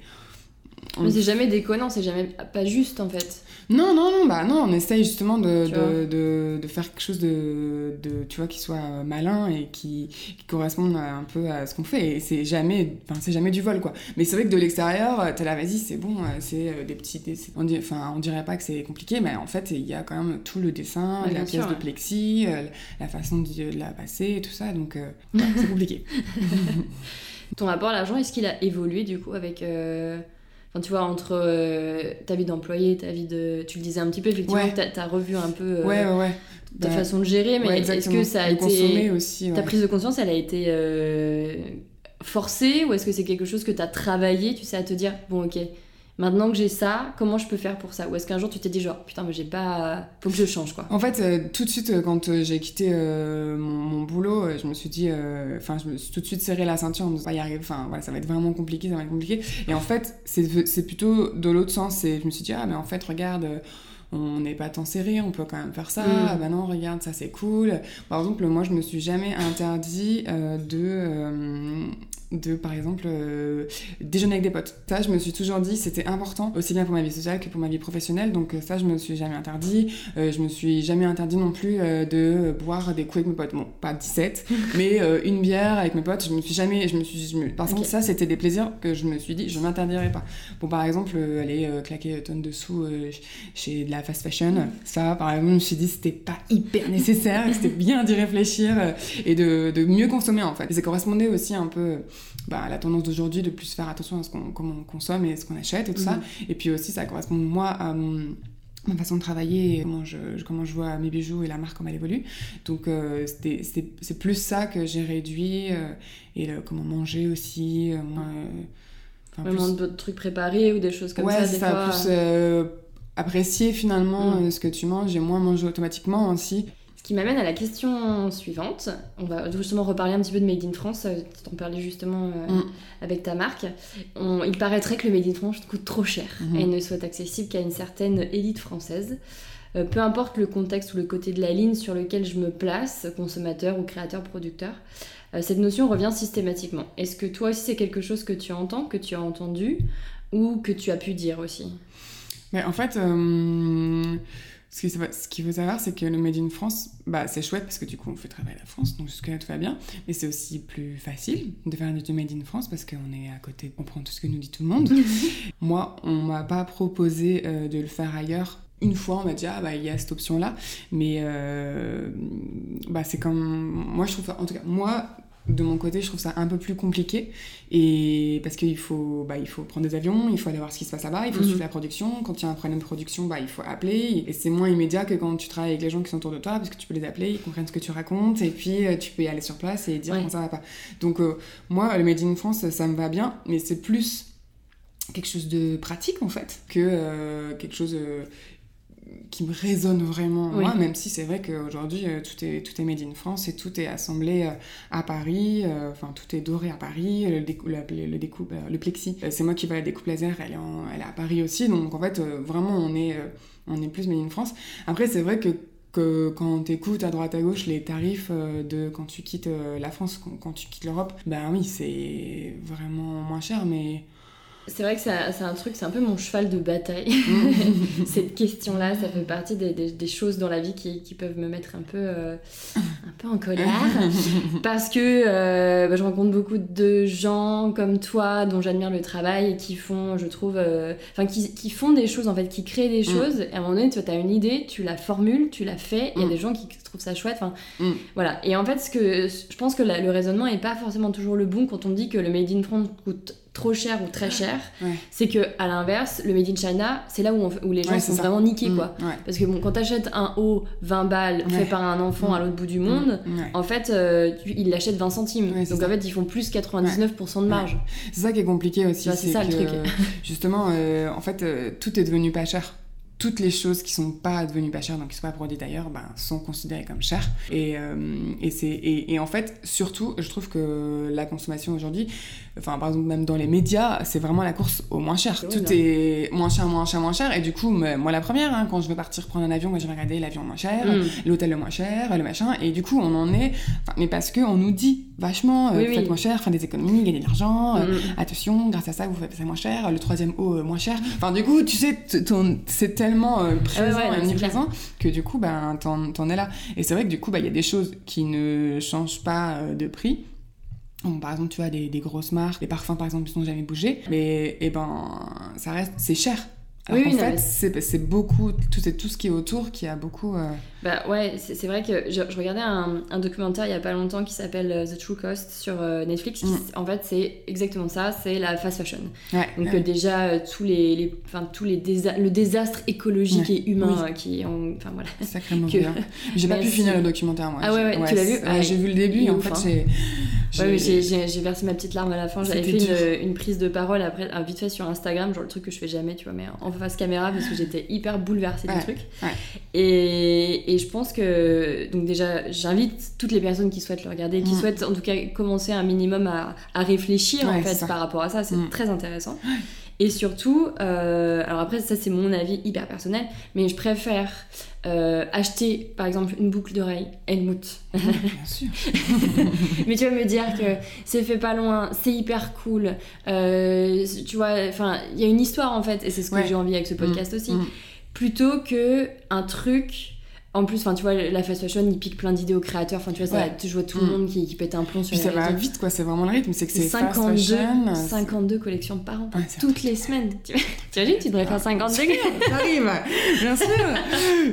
mais c'est jamais déconnant, c'est jamais pas juste en fait. Non, non, non, bah non, on essaye justement de, de, de, de, faire quelque chose de, de tu vois, qui soit malin et qui, qui corresponde un peu à ce qu'on fait. Et c'est jamais, enfin, c'est jamais du vol, quoi. Mais c'est vrai que de l'extérieur, t'es là, vas-y, c'est bon, euh, c'est euh, des petits, on, enfin, on dirait pas que c'est compliqué, mais en fait, il y a quand même tout le dessin, la pièce de plexi, euh, la façon de la passer et tout ça, donc c'est compliqué. Ton rapport à l'argent, est-ce qu'il a évolué du coup avec Enfin, tu vois, entre euh, ta vie d'employé, ta vie de. Tu le disais un petit peu, effectivement, tu as, revu un peu euh, ta bah, façon de gérer, mais est-ce que ça a été. Aussi, ta prise de conscience, elle a été euh, forcée ou est-ce que c'est quelque chose que tu as travaillé, tu sais, à te dire, bon, ok, maintenant que j'ai ça, comment je peux faire pour ça? Ou est-ce qu'un jour tu t'es dit genre putain mais j'ai pas, faut que je change quoi? En fait, euh, tout de suite euh, quand euh, j'ai quitté mon, boulot, je me suis dit, enfin je me suis tout de suite serré la ceinture, on ne va y arriver, enfin voilà ça va être vraiment compliqué, ça va être compliqué. Et en fait c'est plutôt de l'autre sens, et je me suis dit ah mais en fait regarde on n'est pas tant serré, on peut quand même faire ça. Mm. Ah bah non, regarde, ça c'est cool. Par exemple, moi je me suis jamais interdit de de, par exemple, euh, déjeuner avec des potes. Ça, je me suis toujours dit, c'était important, aussi bien pour ma vie sociale que pour ma vie professionnelle. Donc euh, ça, je me suis jamais interdit. Euh, je me suis jamais interdit non plus de boire des coups avec mes potes. Bon, pas 17, mais une bière avec mes potes. Je me suis jamais, je me suis, je me... parce que ça, c'était des plaisirs que je me suis dit, je m'interdirais pas. Bon, par exemple, aller claquer tonnes de sous chez de la fast fashion. Ça, par exemple, je me suis dit, c'était pas hyper nécessaire, c'était bien d'y réfléchir et de, de mieux consommer en fait. Et ça correspondait aussi un peu bah, la tendance d'aujourd'hui de plus faire attention à ce qu'on, comment on consomme et ce qu'on achète et tout ça. Mhm. Et puis aussi, ça correspond moi à ma façon de travailler et comment je, comment je vois mes bijoux et la marque, comment elle évolue. Donc euh, c'est, plus ça que j'ai réduit euh, et comment manger aussi. Euh, Vraiment plus... d'autres trucs préparés ou des choses comme ça, des ça, fois. plus apprécier finalement mm. ce que tu manges et moins manger automatiquement aussi qui m'amène à la question suivante. On va justement reparler un petit peu de Made in France. Euh, tu t'en parlais justement euh, mm. avec ta marque. il paraîtrait que le Made in France coûte trop cher mm-hmm. et ne soit accessible qu'à une certaine élite française. Euh, peu importe le contexte ou le côté de la ligne sur lequel je me place, consommateur ou créateur, producteur, cette notion revient systématiquement. Est-ce que toi aussi c'est quelque chose que tu entends, que tu as entendu ou que tu as pu dire aussi? Mais En fait, ce qu'il faut savoir, c'est que le Made in France, bah, c'est chouette parce que du coup, on fait travailler la France, donc jusque-là, tout va bien. Mais c'est aussi plus facile de faire du Made in France parce qu'on est à côté, on prend tout ce que nous dit tout le monde. Moi, on m'a pas proposé euh, de le faire ailleurs une fois, on m'a dit, ah bah il y a cette option-là. Mais euh, bah, c'est comme. Moi, je trouve. En tout cas, moi, de mon côté, je trouve ça un peu plus compliqué. Et parce qu'il faut, bah, il faut prendre des avions, il faut aller voir ce qui se passe là-bas, il faut Mhm. suivre la production. Quand il y a un problème de production, bah, il faut appeler. Et c'est moins immédiat que quand tu travailles avec les gens qui sont autour de toi, parce que tu peux les appeler, ils comprennent ce que tu racontes, et puis euh, tu peux y aller sur place et dire Ouais. quand ça va pas. Donc, euh, moi, le Made in France, ça me va bien, mais c'est plus quelque chose de pratique en fait que euh, quelque chose euh, qui me résonne vraiment Oui. moi même si c'est vrai qu'aujourd'hui euh, tout est tout est made in France et tout est assemblé euh, à Paris euh, enfin tout est doré à Paris le, décou- la- le découpe le plexi c'est moi qui vais à la découpe laser elle est, en- elle est à Paris aussi donc en fait vraiment on est on est plus made in France après c'est vrai que que quand t'écoutes à droite à gauche les tarifs de quand tu quittes la France quand tu quittes l'Europe ben oui c'est vraiment moins cher mais C'est vrai que c'est un truc, c'est un peu mon cheval de bataille. Cette question-là, ça fait partie des, des- des choses dans la vie qui, qui peuvent me mettre un peu, euh, un peu en colère. Parce que euh, bah, je rencontre beaucoup de gens comme toi dont j'admire le travail et qui font, je trouve, euh, enfin qui, qui font des choses en fait, qui créent des Mm. choses. Et à un moment donné, tu as une idée, tu la formules, tu la fais. Il y a Mm. des gens qui trouvent ça chouette. Mm. voilà. Et en fait, ce que je pense que la- le raisonnement est pas forcément toujours le bon quand on dit que le made in France coûte trop cher ou très cher. Ouais. C'est que à l'inverse, le made in China, c'est là où, on- où les gens Ouais, sont ça. vraiment niqués Mm, quoi. ouais. Parce que bon, quand t'achètes un haut 20 balles fait par un enfant Mm. à l'autre bout du monde, Mm, en fait, euh, ils l'achètent 20 centimes. Donc ça. en fait, ils font plus 99% de marge. C'est ça qui est compliqué aussi. C'est ça, le truc. euh, justement, euh, en fait, euh, tout est devenu pas cher. Toutes les choses qui sont pas devenues pas chères, donc qui sont pas produites ailleurs, ben, sont considérées comme chères. Et, euh, et, c'est, et, et en fait, surtout, je trouve que la consommation aujourd'hui, enfin, par exemple, même dans les médias, c'est vraiment la course au moins cher. Tout non. est moins cher, moins cher, moins cher. Et du coup, moi, la première, hein, quand je veux partir prendre un avion, moi, je vais regarder l'avion moins cher, Mm. l'hôtel le moins cher, le machin. Et du coup, on en est. Mais parce qu'on nous dit vachement, euh, Oui, faites oui. moins cher, faites des économies, gagnez de l'argent. euh, Mm. attention, grâce à ça, vous faites passer moins cher, le troisième eau euh, moins cher. Enfin, du coup, tu sais, c'est tellement euh, présent ouais, et c'est omniprésent que du coup, ben, t'en es là. Et c'est vrai que du coup, bah, il y a des choses qui ne changent pas euh, de prix. Bon, par exemple, tu vois, des, des grosses marques, les parfums, par exemple, ils n'ont jamais bougé. Mais, eh ben, ça reste, c'est cher. Alors Oui, non, fait, mais- c'est beaucoup, tout, ce qui est autour qui a beaucoup. euh, Bah ouais, c'est vrai que je, je regardais un, un documentaire il y a pas longtemps qui s'appelle euh, The True Cost sur euh, Netflix. qui Mm. en fait, c'est exactement ça, c'est la fast fashion. Ouais, Donc ouais. déjà euh, tous les, les- enfin tous les désa- le désastre écologique Ouais, et humain oui. qui ont, enfin voilà. Sacrément que- bien. J'ai pas pu finir le documentaire, moi. Ah ouais, ouais, tu l'as vu Ah, J'ai vu le début et en fait, hein. j'ai. Ouais, j'ai- versé ma petite larme à la fin. J'avais fait une, une prise de parole après, un vite fait sur Instagram, genre le truc que je fais jamais, tu vois, mais en face caméra parce que j'étais hyper bouleversée du Ouais, truc. ouais. Et, et je pense que, donc déjà, j'invite toutes les personnes qui souhaitent le regarder, qui Mm. souhaitent en tout cas commencer un minimum à, à réfléchir en fait par rapport à ça. C'est Mm. très intéressant. Et surtout, euh, alors après, ça c'est mon avis hyper personnel, mais je préfère euh, acheter par exemple une boucle d'oreille Helmut Bien sûr. mais tu vas me dire que c'est fait pas loin, c'est hyper cool. euh, tu vois, enfin, il y a une histoire en fait, et c'est ce que Ouais. j'ai envie avec ce podcast aussi. Mm. Plutôt que un truc. En plus, enfin, tu vois, la fast fashion, il pique plein d'idées aux créateurs. Enfin, tu vois, ça, Ouais. tu vois tout le Mm. monde qui, qui pète un plomb sur Puis les ça va vite, quoi. C'est vraiment le rythme. C'est que C'est c'est fast 52, fashion. 52 collections par an, Ouais, toutes les semaines. Tu imagines, tu devrais faire 52 Ça arrive, bien sûr.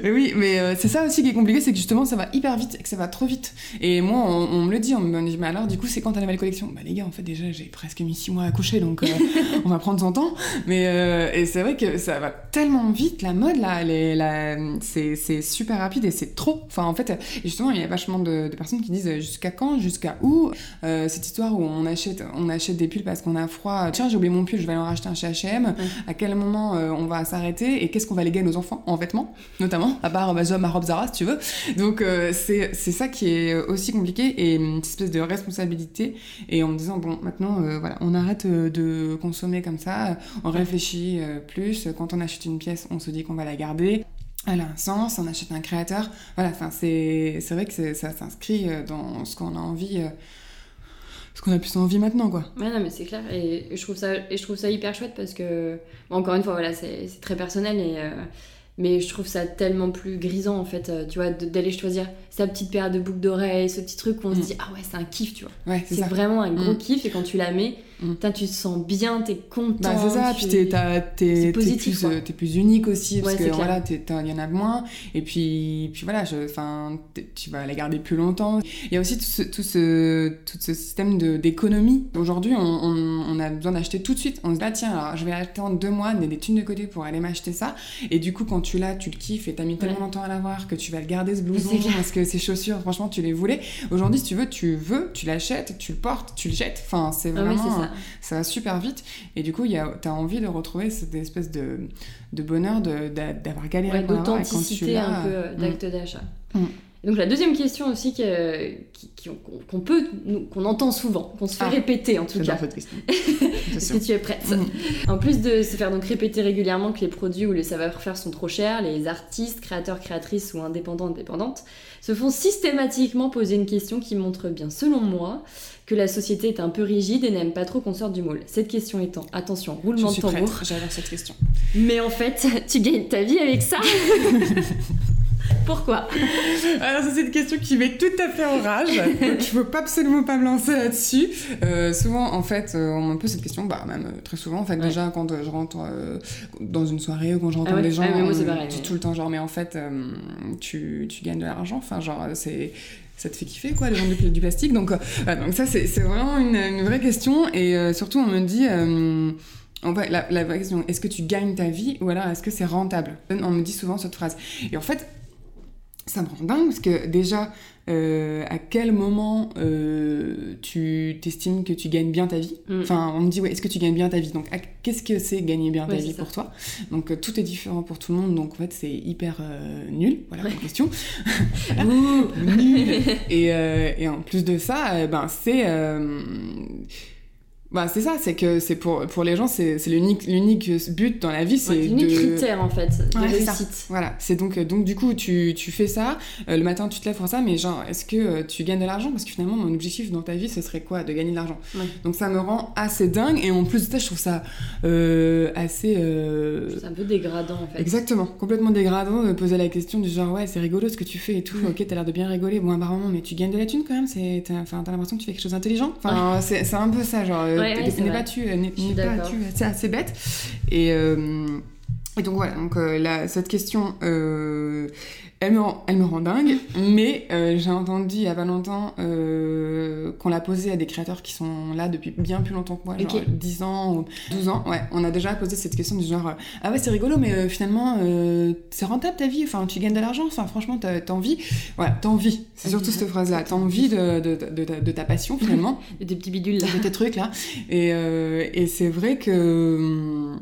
mais oui, mais euh, c'est ça aussi qui est compliqué, c'est que justement ça va hyper vite et que ça va trop vite. Et moi, on, on me le dit, on me dit, mais alors du coup, c'est quand ta nouvelle collection? Bah les gars, en fait déjà, j'ai presque mis 6 mois à coucher, donc euh, on va prendre son temps. Mais euh, et c'est vrai que ça va tellement vite, la mode là, c'est super rapide et c'est trop. Enfin, en fait, justement, il y a vachement de, de personnes qui disent euh, jusqu'à quand, jusqu'à où Euh, cette histoire où on achète, on achète des pulls parce qu'on a froid. Tiens, j'ai oublié mon pull, je vais aller en racheter un chez H&M. À quel moment euh, on va s'arrêter et qu'est-ce qu'on va léguer à nos enfants en vêtements, notamment, à part bah, ma robe Zara si tu veux. Donc euh, c'est ça qui est aussi compliqué et une espèce de responsabilité et en me disant bon maintenant voilà on arrête de consommer comme ça, on réfléchit plus. Quand on achète une pièce, on se dit qu'on va la garder elle a un sens, on achète un créateur. Voilà, enfin, c'est vrai que ça s'inscrit euh, dans ce qu'on a envie, euh, ce qu'on a plus envie maintenant, quoi. Ouais, non, mais c'est clair. Et je trouve ça, et je trouve ça hyper chouette parce que, bon, encore une fois, voilà, c'est très personnel. Et, euh, mais je trouve ça tellement plus grisant, en fait, tu vois, d'aller choisir sa petite paire de boucles d'oreilles, ce petit truc où on se Mm. dit, ah ouais, c'est un kiff, tu vois. Ouais, c'est vraiment un gros Mm. kiff. Et quand tu la mets, Mm. Putain, tu te sens bien, t'es content. Bah, c'est ça, tu- puis t'es, plus, euh, t'es plus unique aussi, parce Ouais, que voilà, il y en a moins, et puis, puis voilà, je- tu vas la garder plus longtemps. Il y a aussi tout ce, tout ce, tout ce système de, d'économie. Aujourd'hui, on, on, on a besoin d'acheter tout de suite. On se dit, ah, tiens, alors je vais attendre deux mois, donner des thunes de côté pour aller m'acheter ça, et du coup, quand tu l'as, tu le kiffes, et t'as mis tellement Ouais. longtemps à l'avoir que tu vas le garder ce blouson, parce que ces chaussures, franchement, tu les voulais. Aujourd'hui, si tu veux, tu veux, tu l'achètes, tu le portes, tu le jettes. Enfin, c'est Ah ouais, ça. va super vite et du coup il y a- t'as envie de retrouver cette espèce de, de bonheur d'avoir galéré Ouais, tu d'authenticité un peu euh, mm. d'acte d'achat. Mm. Donc la deuxième question aussi qu'on peut, qu'on entend souvent, qu'on se fait Ah. répéter en tout cas. cette question. Est-ce que tu es prête Mm. En plus de se faire donc répéter régulièrement que les produits ou les savoir-faire sont trop chers, les artistes, créateurs, créatrices ou indépendants, indépendantes se font systématiquement poser une question qui montre bien, selon moi, que la société est un peu rigide et n'aime pas trop qu'on sorte du moule. Cette question étant, attention, roulement de suis tambour, j'adore cette question. mais en fait, tu gagnes ta vie avec ça Pourquoi Alors c'est une question qui met tout à fait en rage, donc il faut pas absolument pas me lancer là-dessus. Euh, souvent en fait euh, on me pose cette question, bah même euh, très souvent en fait Ouais. déjà quand je rentre euh, dans une soirée ou quand je rencontre Ah ouais des gens, Ah moi, pareil, je tout le temps genre mais en fait euh, tu, tu gagnes de l'argent, enfin genre c'est ça te fait kiffer quoi, les gens du, du plastique. Donc, euh, donc ça c'est vraiment une, une vraie question et euh, surtout on me dit... euh, en fait, la, la vraie question, est-ce que tu gagnes ta vie ou alors est-ce que c'est rentable? On me dit souvent cette phrase. Et en fait, ça me rend dingue parce que déjà, euh, à quel moment euh, tu t'estimes que tu gagnes bien ta vie? Mm. Enfin, on me dit, ouais, est-ce que tu gagnes bien ta vie? Donc, qu'est-ce que c'est gagner bien ta Ouais, vie pour toi? Donc, euh, tout est différent pour tout le monde, donc en fait, c'est hyper nul, voilà comme question. Nul. Et, et en plus de ça, ben, c'est. Bah, c'est ça, c'est que c'est pour, pour les gens, c'est l'unique l'unique but dans la vie, c'est l'unique de... critère en fait de Ouais, réussite. Voilà, c'est donc, donc du coup, tu, tu fais ça, euh, le matin tu te lèves pour ça, mais genre, est-ce que euh, tu gagnes de l'argent? Parce que finalement, mon objectif dans ta vie, ce serait quoi? De gagner de l'argent. Ouais. Donc ça me rend assez dingue, et en plus de ça, je trouve ça euh, assez... C'est un peu dégradant en fait. Exactement, complètement dégradant de poser la question du genre ouais c'est rigolo ce que tu fais et tout, ok t'as l'air de bien rigoler, bon apparemment mais tu gagnes de la thune quand même, t'as enfin, l'impression que tu fais quelque chose d'intelligent, enfin c'est c'est un peu ça genre Ouais, ouais, t'es- c'est n'es vrai. pas tu, euh, n'es Je suis n'es pas tu, c'est assez bête et euh, et donc voilà donc euh, là, cette question euh, elle me rend, elle me rend dingue, mais euh, j'ai entendu il y a pas longtemps euh, qu'on l'a posé à des créateurs qui sont là depuis bien plus longtemps que moi, genre Ok. 10 ans ou 12 ans. Ouais, on a déjà posé cette question du genre euh, Ah ouais, c'est rigolo, mais euh, finalement, euh, c'est rentable ta vie, enfin, tu gagnes de l'argent, enfin, franchement, t'as envie? Voilà, t'as envie. C'est surtout cette phrase-là. T'as envie de, de, de, de- de ta passion, finalement Des petits bidules là. de tes trucs là. Et, euh, et c'est vrai que hum,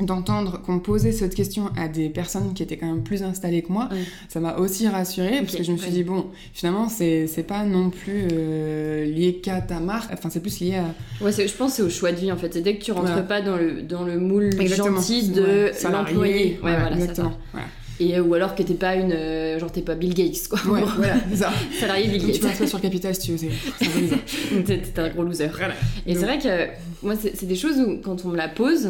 d'entendre qu'on posait cette question à des personnes qui étaient quand même plus installées que moi, ça m'a aussi rassurée parce que je me suis dit bon, finalement c'est c'est pas non plus euh, lié qu'à ta marque, enfin c'est plus lié à Ouais, je pense que c'est au choix de vie en fait. C'est dès que tu rentres Voilà. pas dans le, dans le moule Exactement. gentil de Ouais, l'employé. Ouais, voilà, exactement. ça. Et, euh, ou alors que t'es pas une. euh, genre t'es pas Bill Gates quoi. Ouais, voilà, ça. Salarié Bill Donc tu Gates. passes pas sur Capital si tu veux, c'est t'es un gros loser. Voilà. Et c'est vrai que moi, c'est c'est des choses où, quand on me la pose,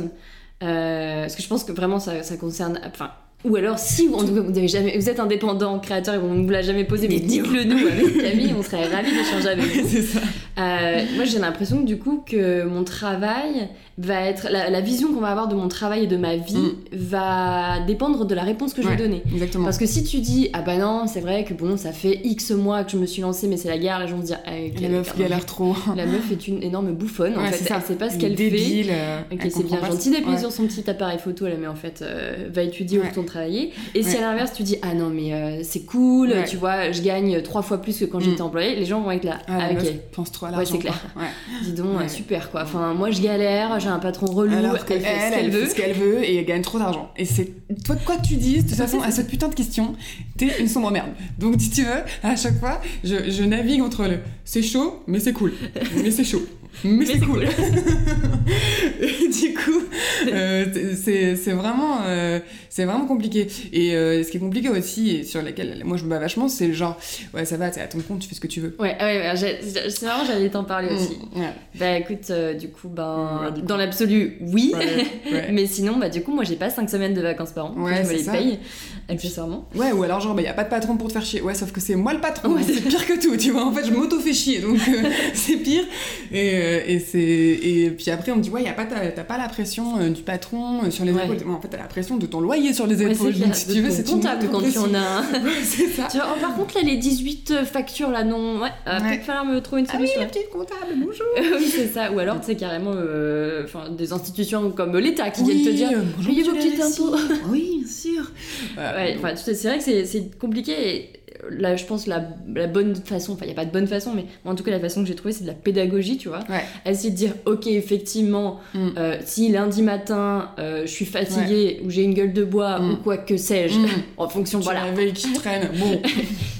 euh, parce que je pense que vraiment ça, ça concerne. Enfin, ou alors, si vous, jamais, vous êtes indépendant, créateur, et on ne vous l'a jamais posé, mais dites-le nous avec Camille, on serait ravis d'échanger avec vous. ça. Euh, moi, j'ai l'impression du coup, que mon travail va être. La, la vision qu'on va avoir de mon travail et de ma vie va dépendre de la réponse que je Mm. Ouais. vais donner. Exactement. Parce que si tu dis, ah bah non, c'est vrai que bon, ça fait X mois que je me suis lancée, mais c'est la guerre, les gens vont se dire, ah, La meuf galère trop. La meuf est une énorme bouffonne, en Ouais, fait. c'est ça. Elle sait pas ce Elle qu'elle fait. euh, Ok, elle c'est bien gentil d'appuyer ouais. sur son petit appareil photo là, mais en fait, euh, va étudier où Ouais. ton travailler. Et si Ouais. à l'inverse tu dis ah non mais euh, c'est cool, Ouais. tu vois, je gagne trois fois plus que quand Mm. j'étais employé, les gens vont être là. Ah, Ah, ok, pense trop à Ouais, l'argent. c'est clair. Ouais. dis donc, Ouais. super quoi. Enfin, moi je galère, j'ai un patron relou, Alors qu'elle, elle fait ce elle, qu'elle elle veut. fait ce qu'elle veut et elle gagne trop d'argent. Et c'est toi quoi que tu dises, de toute façon, à cette putain de question, t'es une sombre merde. Donc si tu veux, à chaque fois, je, je navigue entre le c'est chaud, mais c'est cool. Mais c'est chaud. Mais, c'est c'est cool. et du coup, euh, c'est, vraiment, euh, c'est vraiment compliqué. Et euh, ce qui est compliqué aussi, et sur lesquels moi je me bats vachement, c'est le genre, ouais, ça va, t'es à ton compte, tu fais ce que tu veux. Ouais, ouais, c'est marrant, j'allais t'en parler Mm, aussi. ouais. Bah écoute, euh, du coup, ben, Ouais, du coup. dans l'absolu, oui. Mais sinon, bah du coup, moi j'ai pas 5 semaines de vacances par an. Ouais, je me les ça. paye, accessoirement. Ouais, ou alors genre, bah, y a pas de patron pour te faire chier. Ouais, sauf que c'est moi le patron, c'est pire que tout, tu vois. En fait, je m'auto-fais chier, donc c'est pire. Et, et, c'est... et puis après, on me dit, ouais, y a pas, t'as, t'as pas la pression euh, du patron euh, sur les Ouais. épaules. En fait, t'as la pression de ton loyer sur les épaules. c'est donc si tu veux, c'est comptable quand tu en as c'est ça. Tu vois, oh, par contre, là, les 18 factures, là, non, ouais, euh, peut-être falloir me trouver une Ah oui, solution. la petite comptable, bonjour. oui, c'est ça. Ou alors, tu sais, carrément, euh, des institutions comme l'État qui viennent te dire euh, Payez vos petits impôts. Oui, bien sûr. Voilà, Ouais, donc, enfin, tu sais, c'est vrai que c'est- c'est compliqué et là, je pense la, la bonne façon, enfin, il n'y a pas de bonne façon, mais en tout cas, la façon que j'ai trouvée, c'est de la pédagogie, tu vois. Ouais. Essayer de dire, ok, effectivement, Mm. euh, si lundi matin, euh, je suis fatiguée ou j'ai une gueule de bois Mm. ou quoi que sais-je, Mm. en fonction, Tu voilà, réveilles qui traîne. Bon,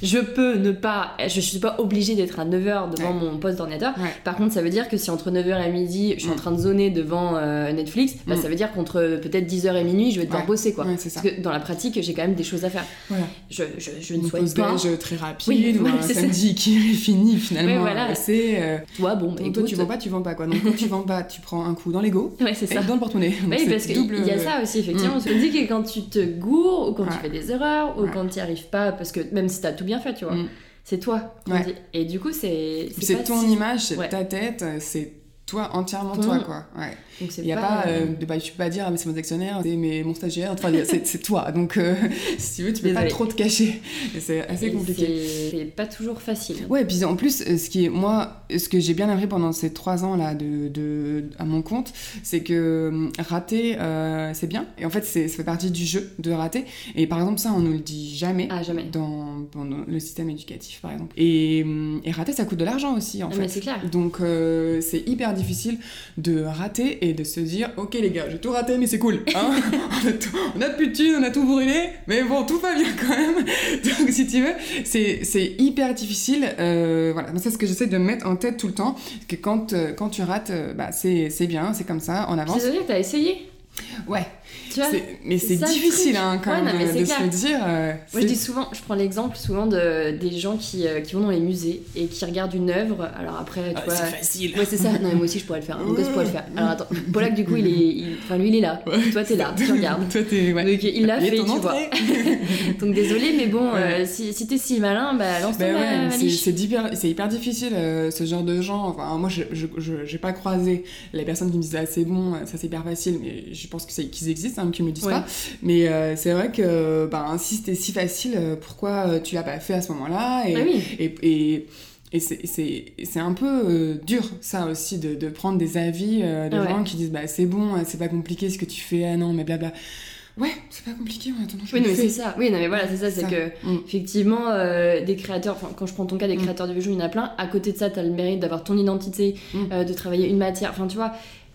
je peux ne pas, je suis pas obligée d'être à 9h devant Ouais. mon poste d'ordinateur. Par contre, ça veut dire que si entre 9h et midi, je suis en train de zoner devant euh, Netflix, bah, ça veut dire qu'entre peut-être 10h et minuit, je vais devoir bosser, quoi. Parce que dans la pratique, j'ai quand même des choses à faire. Voilà. Je, je, je ne souhaite pause déj très rapide, Oui, ou un ça. samedi qui est fini finalement. Ouais, voilà. C'est. euh, Toi, bon, bah, donc toi, écoute. tu vends pas, tu vends pas quoi. Donc quand tu vends pas, tu prends un coup dans l'ego Ouais, c'est et ça. dans le porte-monnaie. Oui, c'est parce qu'il double- y a ça aussi, effectivement. Mm. On se dit que quand tu te gourres, ou quand tu fais des erreurs, ou quand tu n'y arrives pas, parce que même si tu as tout bien fait, tu vois, Mm. c'est toi. dit. Et du coup, c'est. C'est ton si- image, c'est ta tête, c'est toi entièrement Ton toi quoi. Ouais. Donc c'est Il y a pas, euh, de, bah, tu peux pas dire ah, mais c'est mon actionnaire, c'est mon stagiaire, enfin c'est toi. Donc euh, si tu veux, tu peux pas trop te cacher. C'est assez et compliqué. c'est- pas toujours facile. Ouais, et puis en plus, euh, ce qui est moi, ce que j'ai bien appris pendant ces trois ans là de, de à mon compte, c'est que rater, euh, c'est bien. Et en fait, c'est ça fait partie du jeu de rater. Et par exemple, ça, on nous le dit jamais. Ah, jamais. Dans, dans le système éducatif, par exemple. Et, et rater, ça coûte de l'argent aussi, en Ah, fait. c'est clair. Donc, euh, c'est hyper difficile de rater et de se dire Ok, les gars, j'ai tout raté, mais c'est cool. Hein on, a tout- on a plus de thunes, on a tout brûlé, mais bon, tout va bien quand même. Donc, si tu veux, c'est hyper difficile. euh, voilà, c'est ce que j'essaie de me mettre en tête tout le temps. Que quand, euh, quand tu rates, euh, bah, c'est bien, c'est comme ça, on avance. désolée, t'as essayé? Ouais, Tu vois mais c'est difficile hein, quand Ouais, même non, de clair. se le dire. euh, Moi, je dis souvent, je prends l'exemple souvent de, des gens qui, euh, qui vont dans les musées et qui regardent une œuvre. Alors après, tu Ah, vois. c'est facile. Ouais, c'est ça. Non, mais moi aussi, je pourrais le faire. Mon gosse pourrait le faire. Alors attends, Polak, du coup, il est. il- Enfin, lui, il est là. Ouais. Toi, t'es là. Tu regardes. Toi, t'es. Ouais. Donc, il l'a fait, ton tu vois. Donc, désolé, mais bon, Ouais. euh, si, si t'es si malin, bah, lance-toi Ben ma- ouais, ma c'est- hyper, c'est hyper difficile euh, ce genre de gens. Enfin, moi, je, je, pas croisé les personnes qui me disaient ah, c'est bon, ça c'est hyper facile, mais je pense que c'est- qu'ils existent, hein, qu'ils me disent Ouais. pas. Mais euh, c'est vrai que ben, si c'était si facile, euh, pourquoi euh, tu l'as pas fait à ce moment-là et, Ah oui. et, et, et c'est- un peu euh, dur, ça aussi, de, de prendre des avis euh, de ouais. gens qui disent bah c'est bon, c'est pas compliqué ce que tu fais, ah non, mais blabla. Ouais, c'est pas compliqué, mais attends, je Oui, non, mais c'est ça. Oui, non, mais voilà, c'est ça. C'est Ça. que, Mm. effectivement, euh, des créateurs, enfin, quand je prends ton cas, des Mm. créateurs de jeux, il y en a plein. À côté de ça, t'as le mérite d'avoir ton identité, Mm. euh, de travailler une matière. Enfin, tu vois.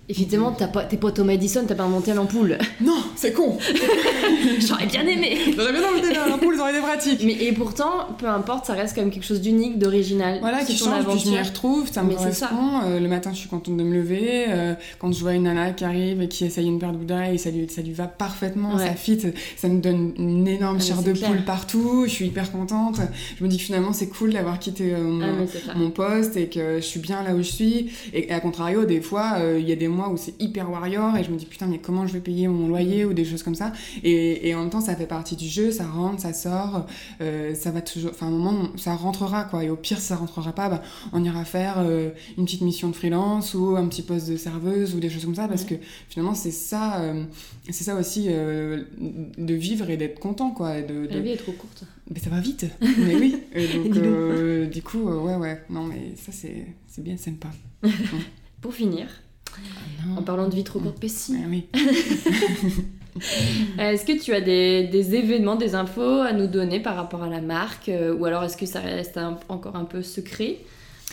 Effectivement, t'as pas, t'es pas Thomas Edison, t'as pas inventé l'ampoule. Non, c'est con J'aurais bien aimé. J'aurais bien à l'ampoule, ça aurait été pratique Mais et pourtant, peu importe, ça reste quand même quelque chose d'unique, d'original. Voilà, qui change, puis je m'y aventure. retrouve, ça me Mais ça. Euh, le matin, je suis contente de me lever. euh, quand je vois une nana qui arrive et qui essaye une paire de bouddha et ça lui, ça lui va parfaitement, Ouais. ça fit, ça me donne une énorme Ah, chair de clair. poule partout. Je suis hyper contente. Je me dis que finalement, c'est cool d'avoir quitté euh, mon, Ah, mon poste et que je suis bien là où je suis. Et, à contrario, des fois, il y a des mois où c'est hyper warrior et je me dis putain, mais comment je vais payer mon loyer ou des choses comme ça. Et, et en même temps, ça fait partie du jeu, ça rentre, ça sort, euh, ça va toujours. Enfin, à un moment, ça rentrera quoi. Et au pire, si ça rentrera pas, bah, on ira faire euh, une petite mission de freelance ou un petit poste de serveuse ou des choses comme ça parce que finalement, c'est ça, euh, c'est ça aussi de vivre et d'être content quoi. et de, de- La vie est trop courte. mais ça va vite. mais oui. Et donc, du coup, ouais, ouais. Non, mais ça, c'est c'est bien sympa. Pour finir, en parlant de vie trop courte, Pessi, Ah oui. est-ce que tu as des, des événements, des infos à nous donner par rapport à la marque euh, Ou alors est-ce que ça reste un- encore un peu secret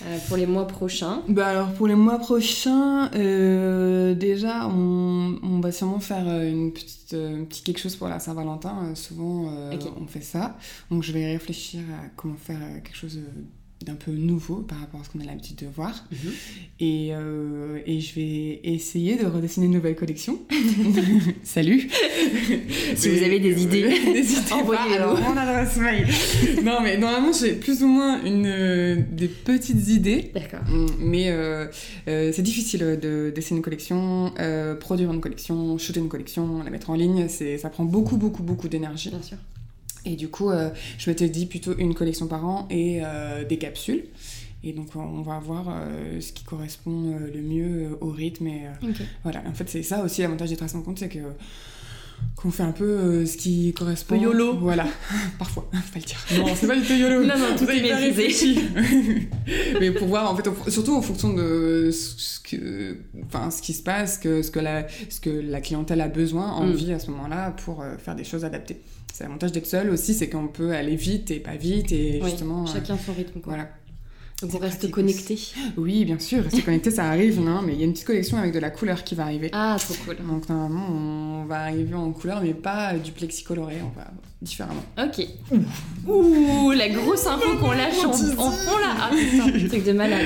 euh, pour les mois prochains? Bah alors pour les mois prochains, euh, déjà on, on va sûrement faire une petite, euh, un petit quelque chose pour la Saint-Valentin. Souvent on fait ça. Donc je vais réfléchir à comment faire quelque chose d'un peu nouveau par rapport à ce qu'on a l'habitude de voir. Mhm. Et, euh, et je vais essayer de redessiner une nouvelle collection. Salut Si vous avez des idées, n'hésitez pas. Alors, mon adresse mail. non, mais normalement, j'ai plus ou moins une, euh, des petites idées. D'accord. Mm, Mais euh, euh, c'est difficile de dessiner une collection, euh, produire une collection, shooter une collection, la mettre en ligne. Ça prend beaucoup, beaucoup, beaucoup d'énergie. Bien sûr. Et du coup, euh, je m'étais dit plutôt une collection par an et euh, des capsules. Et donc, on va voir euh, ce qui correspond euh, le mieux euh, au rythme. Et euh, voilà, en fait, c'est ça aussi l'avantage des tracements de compte, c'est que qu'on fait un peu euh, ce qui correspond. YOLO. Voilà, parfois, faut pas le dire. Non, c'est pas du tout YOLO. Non, non, tout est réfléchi. Mais pour voir, en fait, surtout en fonction de ce que, enfin, ce qui se passe, que, ce, que la, ce que la clientèle a besoin, Mm. envie à ce moment-là pour euh, faire des choses adaptées. C'est l'avantage d'être seul aussi, c'est qu'on peut aller vite et pas vite et Oui, justement. euh, Chacun son rythme. Quoi. voilà. Donc C'est on reste connecté. Oui, bien sûr, rester connecté, ça arrive, non Mais il y a une petite collection avec de la couleur qui va arriver. Ah, trop cool. Donc normalement, on va arriver en couleur, mais pas du plexi coloré, on va différemment. Ok. Ouh, la grosse info qu'on lâche en, en fond là. Ah, putain, truc de malade.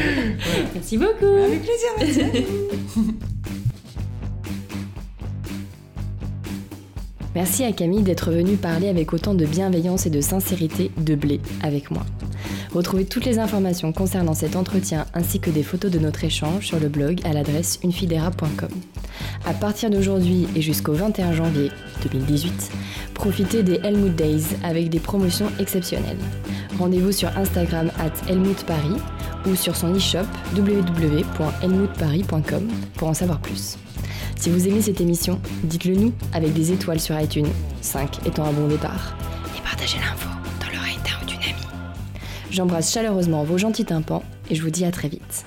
Merci beaucoup. Avec plaisir, merci. Merci à Camille d'être venue parler avec autant de bienveillance et de sincérité de blé avec moi. Retrouvez toutes les informations concernant cet entretien ainsi que des photos de notre échange sur le blog à l'adresse unefidera.com. À partir d'aujourd'hui et jusqu'au 21 janvier 2018, profitez des Helmut Days avec des promotions exceptionnelles. Rendez-vous sur Instagram at Helmut Paris ou sur son e-shop www.helmutparis.com pour en savoir plus. Si vous aimez cette émission, dites-le nous avec des étoiles sur iTunes, 5 étant un bon départ, et partagez l'info dans l'oreille d'un ou d'une amie. J'embrasse chaleureusement vos gentils tympans et je vous dis à très vite.